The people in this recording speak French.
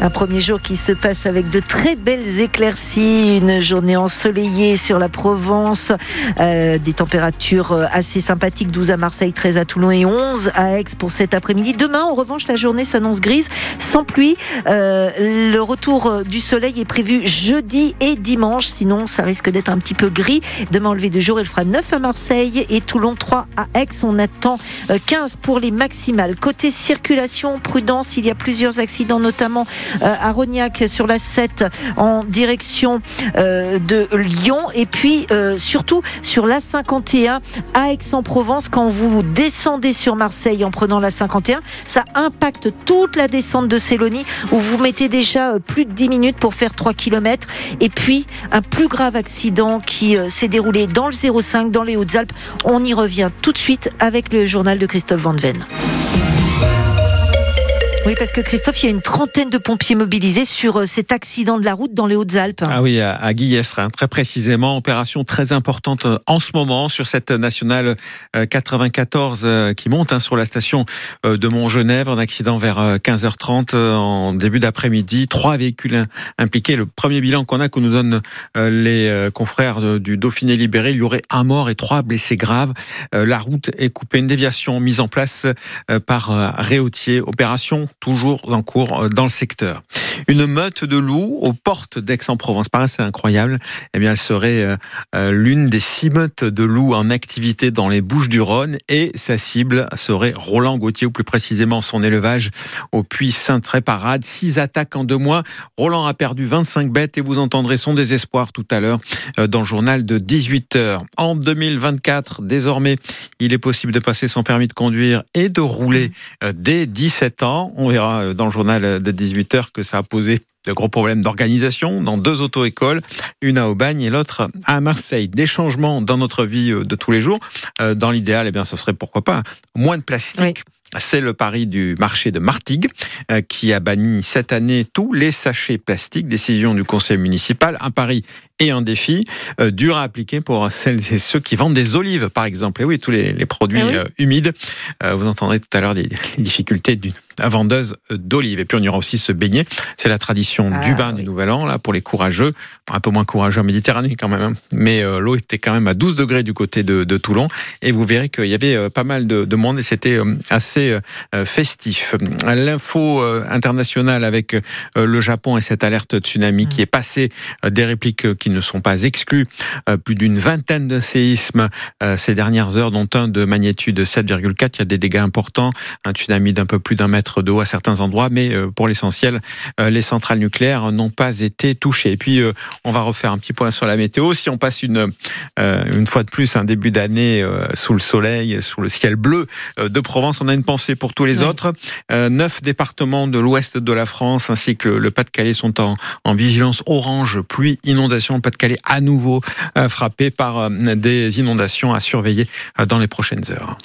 Un premier jour qui se passe avec de très belles éclaircies, une journée ensoleillée sur la Provence, euh, des températures euh, assez sympathiques, 12 à Marseille, 13 à Toulon et 11 à Aix pour cet après-midi. Demain, en revanche, la journée s'annonce grise, sans pluie. Euh, le retour du soleil est prévu jeudi et dimanche, sinon ça risque d'être un petit peu gris. Demain, lever du jour, il fera 9 à Marseille et Toulon 3 à Aix. On attend 15 pour les maximales. Côté circulation, prudence, il y a plusieurs accidents, notamment euh, à Rognac sur la 7 en direction euh, de Lyon. Et puis euh, surtout sur la 51 à Aix-en-Provence quand vous descendez sur Marseille en prenant la 51 ça impacte toute la descente de Célonie où vous mettez déjà plus de 10 minutes pour faire 3 km et puis un plus grave accident qui s'est déroulé dans le 05 dans les Hautes-Alpes. On y revient tout de suite avec le journal de Christophe Van Ven. Oui, parce que Christophe, il y a une trentaine de pompiers mobilisés sur euh, cet accident de la route dans les Hautes-Alpes. Ah oui, à Guillestre, hein, très précisément. Opération très importante euh, en ce moment sur cette nationale 94 euh, qui monte hein, sur la station de Montgenèvre. Un accident vers 15h30 en début d'après-midi. Trois véhicules impliqués. Le premier bilan qu'on a, que nous donnent les confrères du Dauphiné libéré, il y aurait un mort et trois blessés graves. La route est coupée. Une déviation mise en place par Réautier. Opération toujours en cours euh, dans le secteur. Une meute de loups aux portes d'Aix-en-Provence. Paraît c'est incroyable. Eh bien, elle serait euh, euh, l'une des six meutes de loups en activité dans les Bouches-du-Rhône et sa cible serait Roland Gauthier ou plus précisément son élevage au puits Saint-Tréparade. Six attaques en deux mois. Roland a perdu 25 bêtes et vous entendrez son désespoir tout à l'heure dans le journal de 18h. En 2024, désormais, il est possible de passer son permis de conduire et de rouler dès 17 ans. On verra euh, dans le journal de 18h que ça a posé de gros problèmes d'organisation dans deux auto-écoles, une à Aubagne et l'autre à Marseille. Des changements dans notre vie euh, de tous les jours. Euh, dans l'idéal, eh bien, ce serait pourquoi pas moins de plastique. C'est le pari du marché de Martigues qui a banni cette année tous les sachets plastiques. Décision du conseil municipal. Un pari et un défi dur à appliquer pour celles et ceux qui vendent des olives, par exemple. Et oui, tous les, produits ah humides. vous entendrez tout à l'heure les difficultés d'une vendeuse d'olives. Et puis on y aura aussi se baigner. C'est la tradition du ah bain du Nouvel An, là, pour les courageux. Un peu moins courageux en Méditerranée quand même. Hein. Mais euh, l'eau était quand même à 12 degrés du côté de, Toulon. Et vous verrez qu'il y avait euh, pas mal de, monde et c'était euh, assez festif. L'info internationale avec le Japon et cette alerte tsunami qui est passée, des répliques qui ne sont pas exclues. Plus d'une vingtaine de séismes ces dernières heures, dont un de magnitude 7,4. Il y a des dégâts importants. Un tsunami d'un peu plus d'un mètre d'eau à certains endroits, mais euh, pour l'essentiel, euh, les centrales nucléaires n'ont pas été touchées. Et puis, euh, on va refaire un petit point sur la météo. Si on passe une, une fois de plus un début d'année sous le soleil, sous le ciel bleu de Provence, on a une pensée pour tous les autres. Neuf départements de l'ouest de la France ainsi que le Pas-de-Calais sont en, en vigilance orange, pluie, inondation. Le Pas-de-Calais à nouveau frappé par des inondations à surveiller dans les prochaines heures.